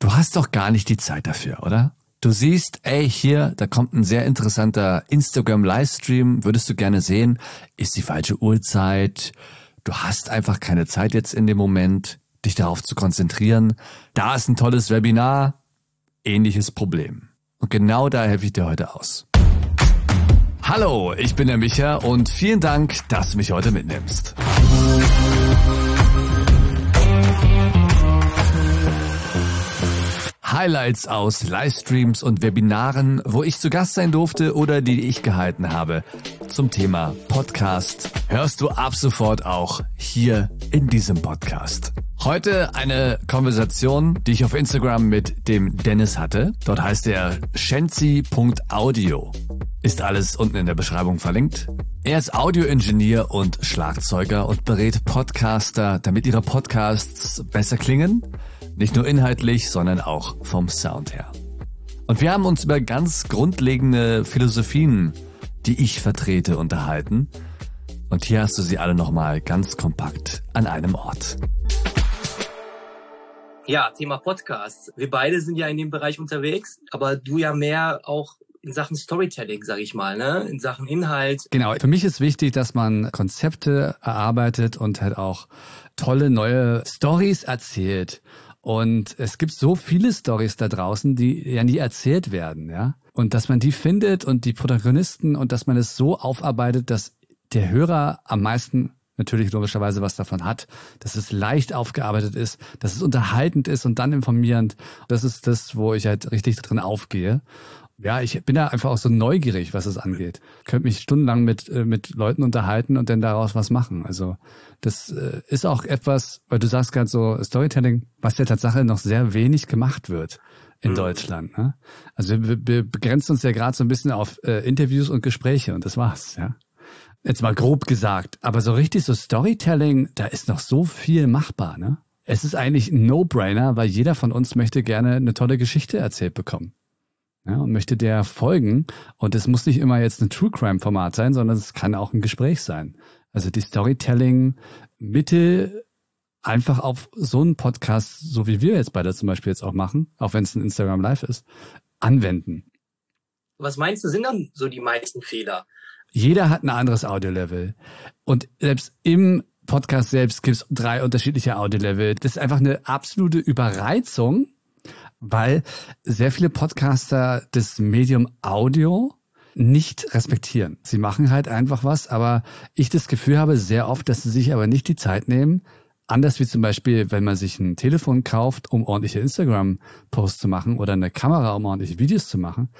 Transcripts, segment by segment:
Du hast doch gar nicht die Zeit dafür, oder? Du siehst, ey, hier, da kommt ein sehr interessanter Instagram-Livestream, würdest du gerne sehen, ist die falsche Uhrzeit, du hast einfach keine Zeit jetzt in dem Moment, dich darauf zu konzentrieren. Da ist ein tolles Webinar, ähnliches Problem. Und genau da helfe ich dir heute aus. Hallo, ich bin der Micha und vielen Dank, dass du mich heute mitnimmst. Highlights aus Livestreams und Webinaren, wo ich zu Gast sein durfte oder die ich gehalten habe zum Thema Podcast, hörst du ab sofort auch hier in diesem Podcast. Heute eine Konversation, die ich auf Instagram mit dem Dennis hatte. Dort heißt er shenzi.audio. Ist alles unten in der Beschreibung verlinkt. Er ist Audioingenieur und Schlagzeuger und berät Podcaster, damit ihre Podcasts besser klingen nicht nur inhaltlich, sondern auch vom Sound her. Und wir haben uns über ganz grundlegende Philosophien, die ich vertrete, unterhalten. Und hier hast du sie alle nochmal ganz kompakt an einem Ort. Ja, Thema Podcast. Wir beide sind ja in dem Bereich unterwegs, aber du ja mehr auch in Sachen Storytelling, sage ich mal, ne? in Sachen Inhalt. Genau, für mich ist wichtig, dass man Konzepte erarbeitet und halt auch tolle neue Stories erzählt. Und es gibt so viele Stories da draußen, die ja nie erzählt werden, ja. Und dass man die findet und die Protagonisten und dass man es so aufarbeitet, dass der Hörer am meisten natürlich logischerweise was davon hat, dass es leicht aufgearbeitet ist, dass es unterhaltend ist und dann informierend. Das ist das, wo ich halt richtig drin aufgehe ja, ich bin da einfach auch so neugierig, was es angeht. Ich könnte mich stundenlang mit, äh, mit Leuten unterhalten und dann daraus was machen. Also das äh, ist auch etwas, weil du sagst gerade so Storytelling, was ja Tatsache noch sehr wenig gemacht wird in mhm. Deutschland. Ne? Also wir, wir begrenzen uns ja gerade so ein bisschen auf äh, Interviews und Gespräche und das war's, ja. Jetzt mal grob gesagt. Aber so richtig so Storytelling, da ist noch so viel machbar, ne? Es ist eigentlich ein No-Brainer, weil jeder von uns möchte gerne eine tolle Geschichte erzählt bekommen ja, und möchte der folgen. Und es muss nicht immer jetzt ein True Crime Format sein, sondern es kann auch ein Gespräch sein. Also die Storytelling Mittel einfach auf so einen Podcast, so wie wir jetzt beide zum Beispiel jetzt auch machen, auch wenn es ein Instagram Live ist, anwenden. Was meinst du, sind dann so die meisten Fehler? Jeder hat ein anderes Audio-Level. Und selbst im Podcast selbst gibt es drei unterschiedliche Audio-Level. Das ist einfach eine absolute Überreizung weil sehr viele Podcaster das Medium Audio nicht respektieren. Sie machen halt einfach was, aber ich das Gefühl habe sehr oft, dass sie sich aber nicht die Zeit nehmen, anders wie zum Beispiel, wenn man sich ein Telefon kauft, um ordentliche Instagram-Posts zu machen oder eine Kamera, um ordentliche Videos zu machen,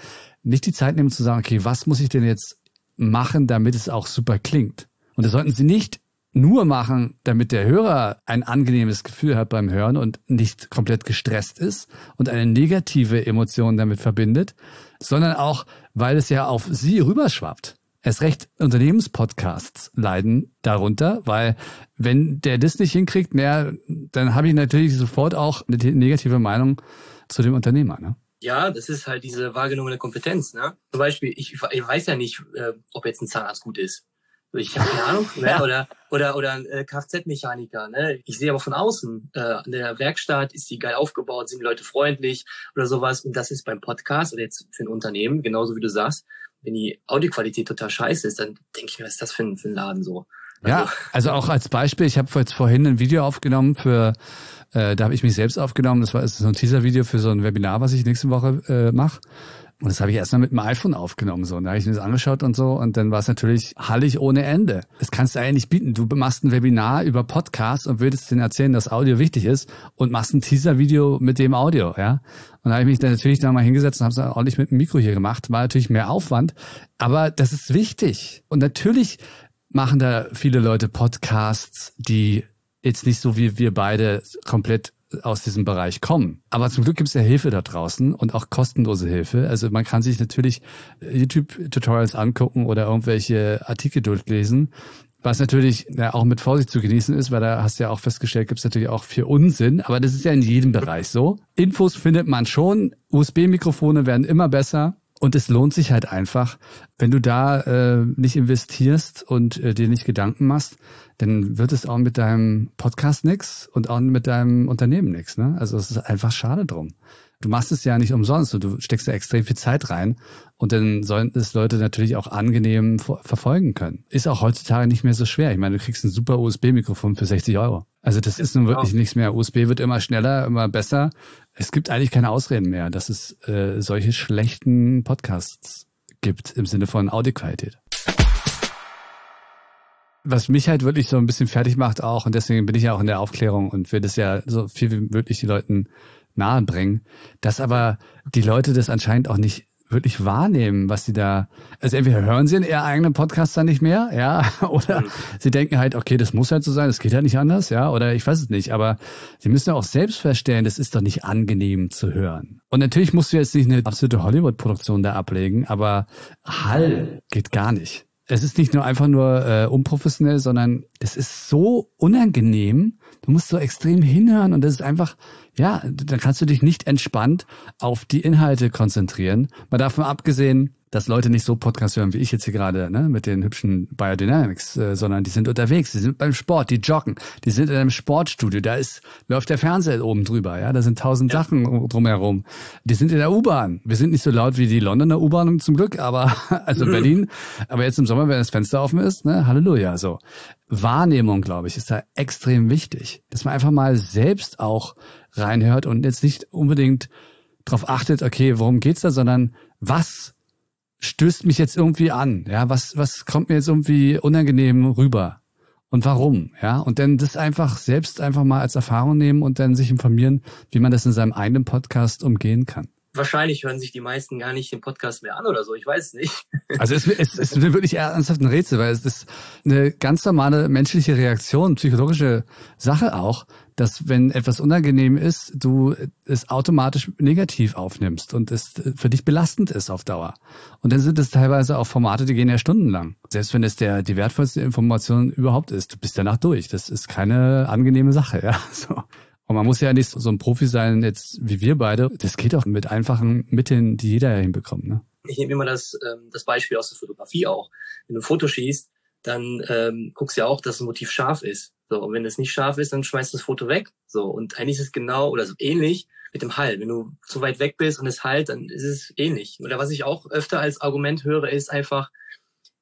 nicht die Zeit nehmen zu sagen, okay, was muss ich denn jetzt machen, damit es auch super klingt? Und das sollten sie nicht nur machen, damit der Hörer ein angenehmes Gefühl hat beim Hören und nicht komplett gestresst ist und eine negative Emotion damit verbindet, sondern auch, weil es ja auf sie rüberschwappt. Erst recht Unternehmenspodcasts leiden darunter, weil wenn der das nicht hinkriegt, mehr, dann habe ich natürlich sofort auch eine negative Meinung zu dem Unternehmer. Ne? Ja, das ist halt diese wahrgenommene Kompetenz. Ne? Zum Beispiel, ich, ich weiß ja nicht, äh, ob jetzt ein Zahnarzt gut ist. Ich habe keine Ahnung, ne? oder oder oder ein äh, Kfz-Mechaniker. Ne? Ich sehe aber von außen, äh, an der Werkstatt ist die geil aufgebaut, sind die Leute freundlich oder sowas. Und das ist beim Podcast oder jetzt für ein Unternehmen, genauso wie du sagst, wenn die Audioqualität total scheiße ist, dann denke ich mir, was ist das für ein, für ein Laden so? Also, ja, also auch als Beispiel, ich habe jetzt vorhin ein Video aufgenommen für, äh, da habe ich mich selbst aufgenommen, das war ist so ein Teaser-Video für so ein Webinar, was ich nächste Woche äh, mache. Und das habe ich erstmal mit dem iPhone aufgenommen. So. Und da habe ich mir das angeschaut und so. Und dann war es natürlich hallig ohne Ende. Das kannst du eigentlich bieten. Du machst ein Webinar über Podcasts und würdest denen erzählen, dass Audio wichtig ist und machst ein Teaser-Video mit dem Audio, ja. Und da habe ich mich dann natürlich da mal hingesetzt und habe es ordentlich mit dem Mikro hier gemacht. War natürlich mehr Aufwand, aber das ist wichtig. Und natürlich machen da viele Leute Podcasts, die jetzt nicht so wie wir beide komplett aus diesem Bereich kommen. Aber zum Glück gibt es ja Hilfe da draußen und auch kostenlose Hilfe. Also man kann sich natürlich YouTube-Tutorials angucken oder irgendwelche Artikel durchlesen. Was natürlich ja, auch mit Vorsicht zu genießen ist, weil da hast du ja auch festgestellt, gibt es natürlich auch viel Unsinn, aber das ist ja in jedem Bereich so. Infos findet man schon, USB-Mikrofone werden immer besser Und es lohnt sich halt einfach, wenn du da äh, nicht investierst und äh, dir nicht Gedanken machst, dann wird es auch mit deinem Podcast nix und auch mit deinem Unternehmen nix. Ne? Also es ist einfach schade drum. Du machst es ja nicht umsonst und du steckst da extrem viel Zeit rein und dann sollen es Leute natürlich auch angenehm verfolgen können. Ist auch heutzutage nicht mehr so schwer. Ich meine, du kriegst ein super USB-Mikrofon für 60 Euro. Also das ist nun wirklich nichts mehr. USB wird immer schneller, immer besser. Es gibt eigentlich keine Ausreden mehr, dass es äh, solche schlechten Podcasts gibt im Sinne von Audioqualität was mich halt wirklich so ein bisschen fertig macht auch, und deswegen bin ich ja auch in der Aufklärung und will das ja so viel wie möglich die Leuten nahe bringen, dass aber die Leute das anscheinend auch nicht wirklich wahrnehmen, was sie da, also entweder hören sie in ihren eigenen Podcast dann nicht mehr, ja, oder mhm. sie denken halt, okay, das muss halt so sein, das geht halt nicht anders, ja, oder ich weiß es nicht, aber sie müssen ja auch selbst feststellen, das ist doch nicht angenehm zu hören. Und natürlich musst du jetzt nicht eine absolute Hollywood-Produktion da ablegen, aber Hall geht gar nicht. Es ist nicht nur einfach nur äh, unprofessionell, sondern es ist so unangenehm. Du musst so extrem hinhören und das ist einfach, ja, dann kannst du dich nicht entspannt auf die Inhalte konzentrieren. Mal davon abgesehen, dass Leute nicht so Podcast hören wie ich jetzt hier gerade, ne, mit den hübschen Biodynamics, äh, sondern die sind unterwegs, die sind beim Sport, die joggen, die sind in einem Sportstudio, da ist, läuft der Fernseher oben drüber, ja, da sind tausend ja. Sachen drumherum. Die sind in der U-Bahn. Wir sind nicht so laut wie die Londoner U-Bahn zum Glück, aber, also mhm. Berlin, aber jetzt im Sommer, wenn das Fenster offen ist, ne, Halleluja, so. Wahrnehmung, glaube ich, ist da extrem wichtig, dass man einfach mal selbst auch reinhört und jetzt nicht unbedingt darauf achtet, okay, worum geht's da, sondern was stößt mich jetzt irgendwie an? Ja, was, was kommt mir jetzt irgendwie unangenehm rüber? Und warum? Ja, und dann das einfach selbst einfach mal als Erfahrung nehmen und dann sich informieren, wie man das in seinem eigenen Podcast umgehen kann. Wahrscheinlich hören sich die meisten gar nicht den Podcast mehr an oder so. Ich weiß nicht. Also es, es, es ist wirklich ernsthaft ein Rätsel, weil es ist eine ganz normale menschliche Reaktion, psychologische Sache auch, dass wenn etwas unangenehm ist, du es automatisch negativ aufnimmst und es für dich belastend ist auf Dauer. Und dann sind es teilweise auch Formate, die gehen ja stundenlang. Selbst wenn es der die wertvollste Information überhaupt ist, du bist danach durch. Das ist keine angenehme Sache, ja. So. Und man muss ja nicht so ein Profi sein, jetzt wie wir beide. Das geht auch mit einfachen Mitteln, die jeder ja hinbekommt. Ne? Ich nehme immer das, ähm, das Beispiel aus der Fotografie auch. Wenn du ein Foto schießt, dann ähm, guckst du ja auch, dass das Motiv scharf ist. So, und wenn es nicht scharf ist, dann schmeißt du das Foto weg. So, und eigentlich ist es genau oder so ähnlich mit dem Hall. Wenn du zu weit weg bist und es halt, dann ist es ähnlich. Oder was ich auch öfter als Argument höre, ist einfach,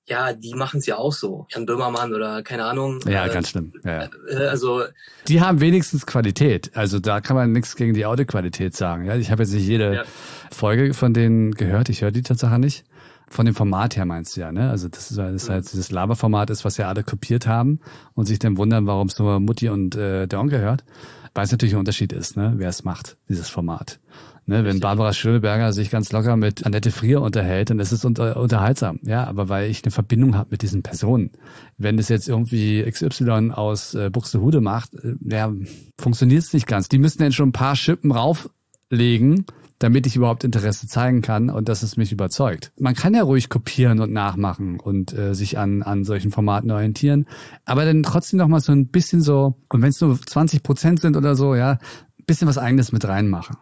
ja, die machen es ja auch so. Jan Böhmermann oder keine Ahnung. Ja, äh, ganz schlimm. Ja. Äh, also die haben wenigstens Qualität. Also da kann man nichts gegen die Audioqualität sagen. Ja, ich habe jetzt nicht jede ja. Folge von denen gehört. Ich höre die Tatsache nicht. Von dem Format her meinst du ja, ne? Also das ist, das ist halt dieses Laberformat ist, was ja alle kopiert haben und sich dann wundern, warum es nur Mutti und äh, der Onkel hört. Weil es natürlich ein Unterschied ist, ne? Wer es macht, dieses Format. Ne, wenn Barbara Schöneberger sich ganz locker mit Annette Frier unterhält, dann ist es unter, unterhaltsam. Ja, aber weil ich eine Verbindung habe mit diesen Personen. Wenn es jetzt irgendwie XY aus äh, Buxtehude macht, äh, ja, funktioniert es nicht ganz. Die müssen dann schon ein paar Schippen rauflegen, damit ich überhaupt Interesse zeigen kann und dass es mich überzeugt. Man kann ja ruhig kopieren und nachmachen und äh, sich an, an solchen Formaten orientieren, aber dann trotzdem noch mal so ein bisschen so, und wenn es nur 20 Prozent sind oder so, ja, bisschen was eigenes mit reinmachen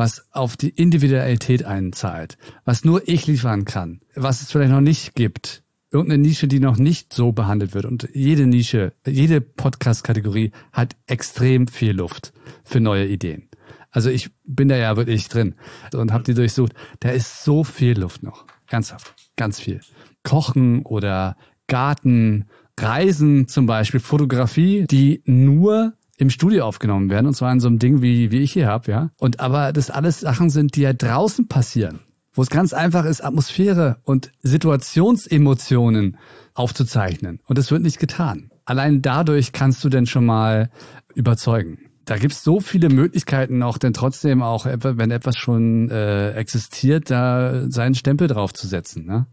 was auf die Individualität einzahlt, was nur ich liefern kann, was es vielleicht noch nicht gibt, irgendeine Nische, die noch nicht so behandelt wird. Und jede Nische, jede Podcast-Kategorie hat extrem viel Luft für neue Ideen. Also ich bin da ja wirklich drin und habe die durchsucht. Da ist so viel Luft noch. Ernsthaft. Ganz viel. Kochen oder Garten, Reisen zum Beispiel, Fotografie, die nur im Studio aufgenommen werden, und zwar in so einem Ding, wie, wie ich hier habe, ja. Und aber das alles Sachen sind, die ja draußen passieren, wo es ganz einfach ist, Atmosphäre und Situationsemotionen aufzuzeichnen. Und das wird nicht getan. Allein dadurch kannst du denn schon mal überzeugen da gibt's so viele Möglichkeiten, auch denn trotzdem auch, wenn etwas schon äh, existiert, da seinen Stempel drauf zu setzen. Ne?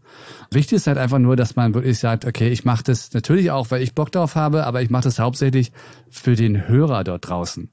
Wichtig ist halt einfach nur, dass man wirklich sagt, okay, ich mache das natürlich auch, weil ich Bock darauf habe, aber ich mache das hauptsächlich für den Hörer dort draußen.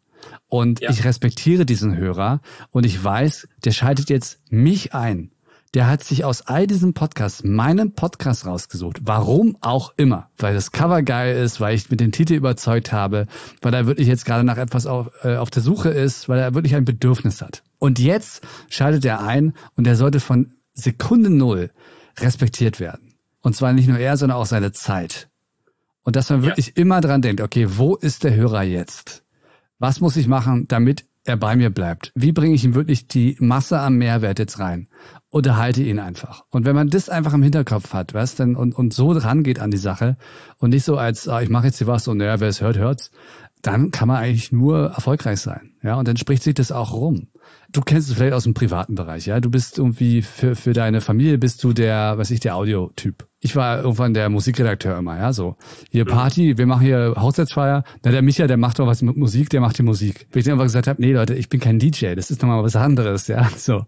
Und ja. ich respektiere diesen Hörer und ich weiß, der schaltet jetzt mich ein der hat sich aus all diesen Podcasts meinen Podcast rausgesucht. Warum auch immer. Weil das Cover geil ist, weil ich mit dem Titel überzeugt habe, weil er wirklich jetzt gerade nach etwas auf, äh, auf der Suche ist, weil er wirklich ein Bedürfnis hat. Und jetzt schaltet er ein und er sollte von Sekunde Null respektiert werden. Und zwar nicht nur er, sondern auch seine Zeit. Und dass man wirklich ja. immer dran denkt, okay, wo ist der Hörer jetzt? Was muss ich machen, damit er bei mir bleibt? Wie bringe ich ihm wirklich die Masse am Mehrwert jetzt rein? Unterhalte ihn einfach. Und wenn man das einfach im Hinterkopf hat, weißt dann und, und so rangeht an die Sache und nicht so als, ah, ich mache jetzt hier was und naja, wer es hört, hört's, dann kann man eigentlich nur erfolgreich sein. Ja, und dann spricht sich das auch rum. Du kennst es vielleicht aus dem privaten Bereich, ja. Du bist irgendwie für, für deine Familie bist du der, was ich, der Audiotyp. Ich war irgendwann der Musikredakteur immer, ja, so. Hier Party, wir machen hier Hochzeitsfeier. Na, der Micha, der macht doch was mit Musik, der macht die Musik. Wenn ich dann einfach gesagt habe, nee, Leute, ich bin kein DJ, das ist nochmal was anderes, ja, so.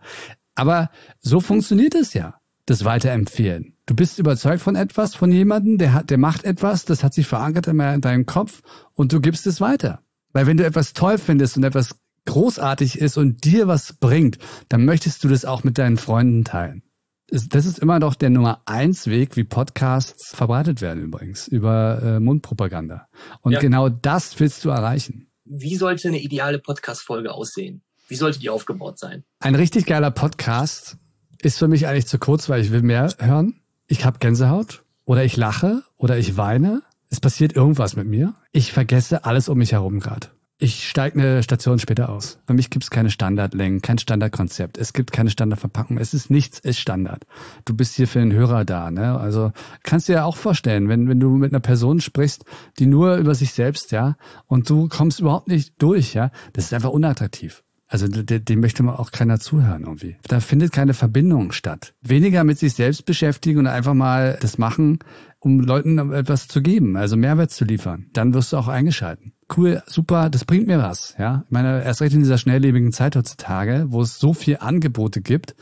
Aber so funktioniert es ja, das Weiterempfehlen. Du bist überzeugt von etwas, von jemandem, der hat, der macht etwas, das hat sich verankert in deinem Kopf und du gibst es weiter. Weil wenn du etwas toll findest und etwas großartig ist und dir was bringt, dann möchtest du das auch mit deinen Freunden teilen. Das ist immer noch der Nummer eins Weg, wie Podcasts verbreitet werden übrigens, über äh, Mundpropaganda. Und ja. genau das willst du erreichen. Wie sollte eine ideale Podcast-Folge aussehen? Wie sollte die aufgebaut sein? Ein richtig geiler Podcast ist für mich eigentlich zu kurz, weil ich will mehr hören. Ich habe Gänsehaut oder ich lache oder ich weine. Es passiert irgendwas mit mir. Ich vergesse alles um mich herum gerade. Ich steige eine Station später aus. Für mich gibt es keine Standardlängen, kein Standardkonzept. Es gibt keine Standardverpackung. Es ist nichts, ist Standard. Du bist hier für den Hörer da. Ne? Also kannst du dir ja auch vorstellen, wenn, wenn du mit einer Person sprichst, die nur über sich selbst, ja, und du kommst überhaupt nicht durch, ja, das ist einfach unattraktiv. Also dem möchte man auch keiner zuhören irgendwie. Da findet keine Verbindung statt. Weniger mit sich selbst beschäftigen und einfach mal das machen, um Leuten etwas zu geben, also Mehrwert zu liefern. Dann wirst du auch eingeschalten. Cool, super, das bringt mir was. Ja, ich meine, erst recht in dieser schnelllebigen Zeit heutzutage, wo es so viel Angebote gibt,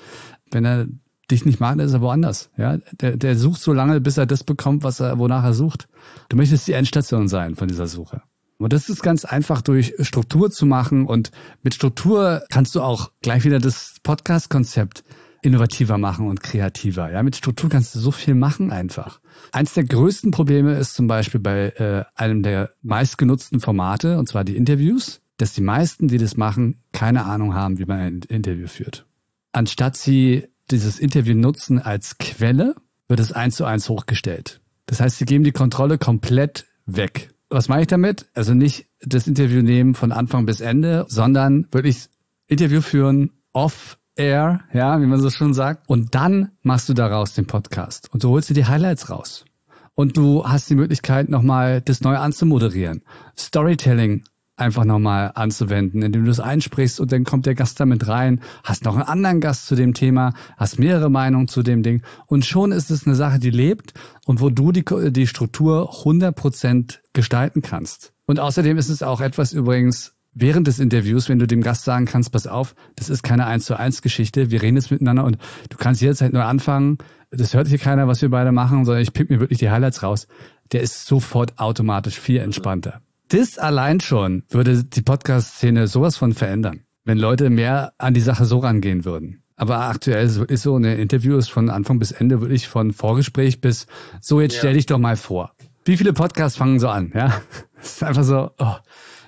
wenn er dich nicht mag, dann ist er woanders. Ja, der, der sucht so lange, bis er das bekommt, was er, wonach er sucht. Du möchtest die Endstation sein von dieser Suche. Und das ist ganz einfach durch Struktur zu machen. Und mit Struktur kannst du auch gleich wieder das Podcast-Konzept innovativer machen und kreativer. Ja, mit Struktur kannst du so viel machen einfach. Eins der größten Probleme ist zum Beispiel bei äh, einem der meistgenutzten Formate, und zwar die Interviews, dass die meisten, die das machen, keine Ahnung haben, wie man ein Interview führt. Anstatt sie dieses Interview nutzen als Quelle, wird es eins zu eins hochgestellt. Das heißt, sie geben die Kontrolle komplett weg was mache ich damit? Also nicht das Interview nehmen von Anfang bis Ende, sondern wirklich Interview führen off air, ja, wie man so schon sagt. Und dann machst du daraus den Podcast und du holst dir die Highlights raus. Und du hast die Möglichkeit, nochmal das neu anzumoderieren. Storytelling einfach nochmal anzuwenden, indem du es einsprichst und dann kommt der Gast damit rein, hast noch einen anderen Gast zu dem Thema, hast mehrere Meinungen zu dem Ding und schon ist es eine Sache, die lebt und wo du die, die Struktur 100% gestalten kannst. Und außerdem ist es auch etwas übrigens, während des Interviews, wenn du dem Gast sagen kannst, pass auf, das ist keine eins zu eins Geschichte, wir reden jetzt miteinander und du kannst jederzeit neu anfangen, das hört hier keiner, was wir beide machen, sondern ich pick mir wirklich die Highlights raus. Der ist sofort automatisch viel entspannter das allein schon würde die Podcast-Szene sowas von verändern, wenn Leute mehr an die Sache so rangehen würden. Aber aktuell ist so eine Interview ist von Anfang bis Ende wirklich von Vorgespräch bis so jetzt stell dich doch mal vor. Wie viele Podcasts fangen so an, ja? Das ist einfach so, oh,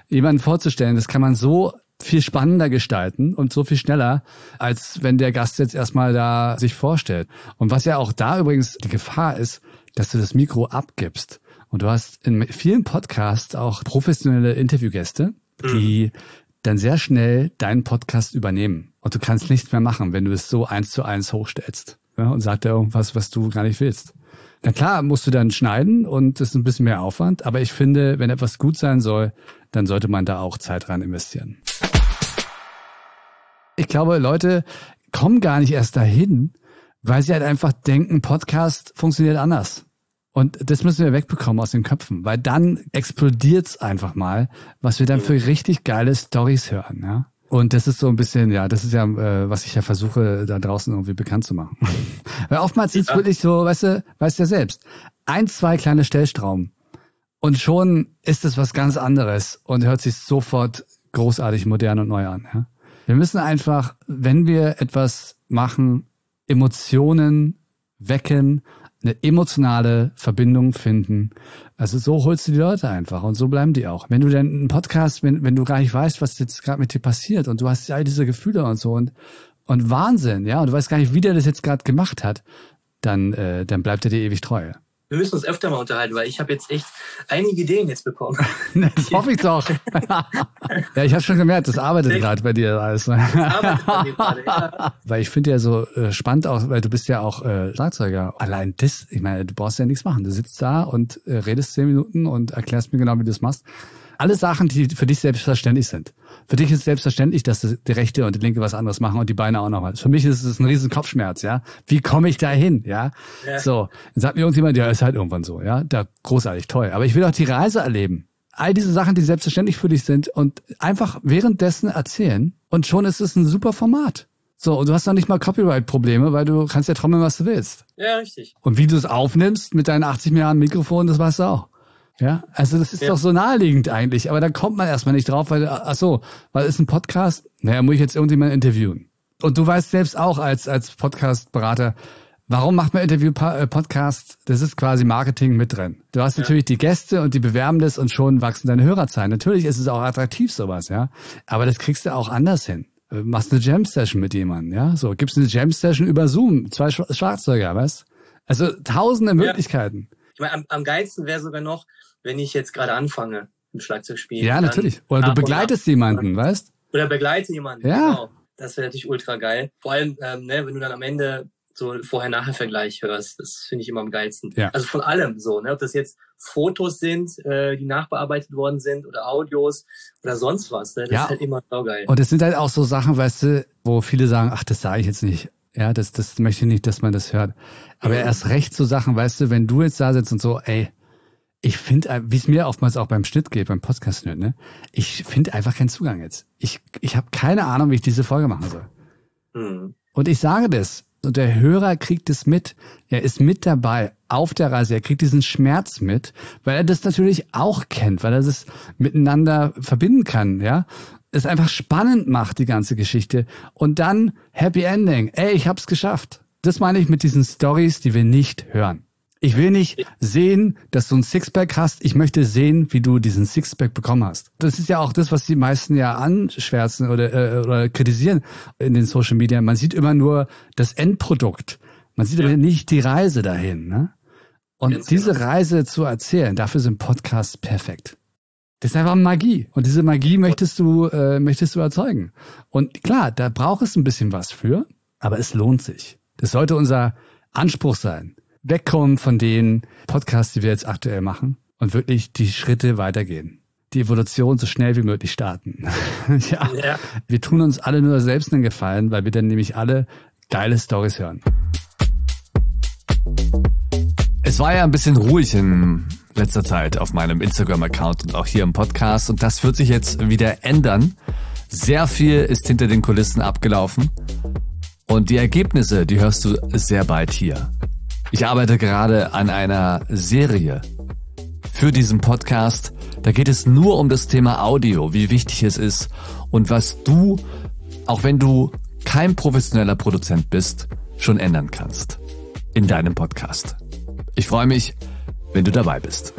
jemanden vorzustellen, das kann man so viel spannender gestalten und so viel schneller, als wenn der Gast jetzt erstmal da sich vorstellt. Und was ja auch da übrigens die Gefahr ist, dass du das Mikro abgibst. Und du hast in vielen Podcasts auch professionelle Interviewgäste, die mhm. dann sehr schnell deinen Podcast übernehmen. Und du kannst nichts mehr machen, wenn du es so eins zu eins hochstellst. Ja, und sagt er irgendwas, was du gar nicht willst. Na klar, musst du dann schneiden und es ist ein bisschen mehr Aufwand. Aber ich finde, wenn etwas gut sein soll, dann sollte man da auch Zeit rein investieren. Ich glaube, Leute kommen gar nicht erst dahin, weil sie halt einfach denken, Podcast funktioniert anders. Und das müssen wir wegbekommen aus den Köpfen, weil dann explodiert's einfach mal, was wir dann für richtig geile Stories hören, ja. Und das ist so ein bisschen, ja, das ist ja, äh, was ich ja versuche, da draußen irgendwie bekannt zu machen. Weil oftmals ja. ist wirklich so, weißt du, weißt du ja selbst, ein, zwei kleine Stellstrauben und schon ist es was ganz anderes und hört sich sofort großartig modern und neu an. Ja? Wir müssen einfach, wenn wir etwas machen, Emotionen wecken eine emotionale Verbindung finden. Also so holst du die Leute einfach und so bleiben die auch. Wenn du denn einen Podcast, wenn, wenn du gar nicht weißt, was jetzt gerade mit dir passiert und du hast all diese Gefühle und so und, und Wahnsinn, ja, und du weißt gar nicht, wie der das jetzt gerade gemacht hat, dann, äh, dann bleibt er dir ewig treu. Wir müssen uns öfter mal unterhalten, weil ich habe jetzt echt einige Ideen jetzt bekommen. das hoffe ich doch. ja, ich habe schon gemerkt, das arbeitet gerade bei dir alles. Das arbeitet bei dir gerade, ja. Weil ich finde ja so äh, spannend auch, weil du bist ja auch äh, Schlagzeuger. Allein das, ich meine, du brauchst ja nichts machen. Du sitzt da und äh, redest zehn Minuten und erklärst mir genau, wie du das machst. Alle Sachen, die für dich selbstverständlich sind. Für dich ist selbstverständlich, dass die rechte und die linke was anderes machen und die Beine auch noch was. Für mich ist es ein riesen Kopfschmerz, ja. Wie komme ich da hin, ja? ja? So, dann sagt mir irgendjemand, ja, ist halt irgendwann so, ja. Da großartig, toll. Aber ich will auch die Reise erleben. All diese Sachen, die selbstverständlich für dich sind und einfach währenddessen erzählen und schon ist es ein super Format. So, und du hast noch nicht mal Copyright-Probleme, weil du kannst ja trommeln, was du willst. Ja, richtig. Und wie du es aufnimmst mit deinen 80 Milliarden Mikrofonen, das weißt du auch. Ja, also das ist ja. doch so naheliegend eigentlich, aber da kommt man erstmal nicht drauf, weil, ach so, weil ist ein Podcast, naja, muss ich jetzt irgendjemand interviewen. Und du weißt selbst auch als, als Podcast-Berater, warum macht man Interview-Podcast? Äh, das ist quasi Marketing mit drin. Du hast ja. natürlich die Gäste und die bewerben das und schon wachsen deine Hörerzahlen. Natürlich ist es auch attraktiv sowas, ja, aber das kriegst du auch anders hin. Äh, machst eine Jam-Session mit jemandem, ja, so, gibst eine Jam-Session über Zoom, zwei Schlagzeuger, weißt? Also tausende Möglichkeiten. Ich meine, am, am geilsten wäre sogar noch, wenn ich jetzt gerade anfange im Schlagzeugspiel. Ja, natürlich. Oder du begleitest jemanden, weißt? Oder begleite jemanden, ja. genau. Das wäre natürlich ultra geil. Vor allem, ähm, ne, wenn du dann am Ende so Vorher-Nachher-Vergleich hörst. Das finde ich immer am geilsten. Ja. Also von allem so, ne? Ob das jetzt Fotos sind, äh, die nachbearbeitet worden sind oder Audios oder sonst was. Ne? Das ja. ist halt immer saugeil. Und es sind halt auch so Sachen, weißt du, wo viele sagen, ach, das sage ich jetzt nicht. Ja, das, das möchte ich nicht, dass man das hört. Aber mhm. erst recht so Sachen, weißt du, wenn du jetzt da sitzt und so, ey, ich finde, äh, wie es mir oftmals auch beim Schnitt geht, beim Podcast ne, ich finde einfach keinen Zugang jetzt. Ich, ich habe keine Ahnung, wie ich diese Folge machen soll. Mhm. Und ich sage das. Und der Hörer kriegt es mit. Er ist mit dabei auf der Reise. Er kriegt diesen Schmerz mit, weil er das natürlich auch kennt, weil er das miteinander verbinden kann, ja. Es einfach spannend macht, die ganze Geschichte. Und dann Happy Ending. Ey, ich hab's geschafft. Das meine ich mit diesen Stories, die wir nicht hören. Ich will nicht sehen, dass du ein Sixpack hast. Ich möchte sehen, wie du diesen Sixpack bekommen hast. Das ist ja auch das, was die meisten ja anschwärzen oder, äh, oder kritisieren in den Social Media. Man sieht immer nur das Endprodukt. Man sieht ja. aber nicht die Reise dahin. Ne? Und Ganz diese genau. Reise zu erzählen, dafür sind Podcasts perfekt. Das ist einfach Magie. Und diese Magie möchtest du, äh, möchtest du erzeugen. Und klar, da braucht es ein bisschen was für, aber es lohnt sich. Das sollte unser Anspruch sein wegkommen von den Podcasts, die wir jetzt aktuell machen und wirklich die Schritte weitergehen. Die Evolution so schnell wie möglich starten. ja. ja. Wir tun uns alle nur selbst einen Gefallen, weil wir dann nämlich alle geile Stories hören. Es war ja ein bisschen ruhig in letzter Zeit auf meinem Instagram-Account und auch hier im Podcast und das wird sich jetzt wieder ändern. Sehr viel ist hinter den Kulissen abgelaufen und die Ergebnisse, die hörst du sehr bald hier. Ich arbeite gerade an einer Serie für diesen Podcast. Da geht es nur um das Thema Audio, wie wichtig es ist und was du, auch wenn du kein professioneller Produzent bist, schon ändern kannst in deinem Podcast. Ich freue mich, wenn du dabei bist.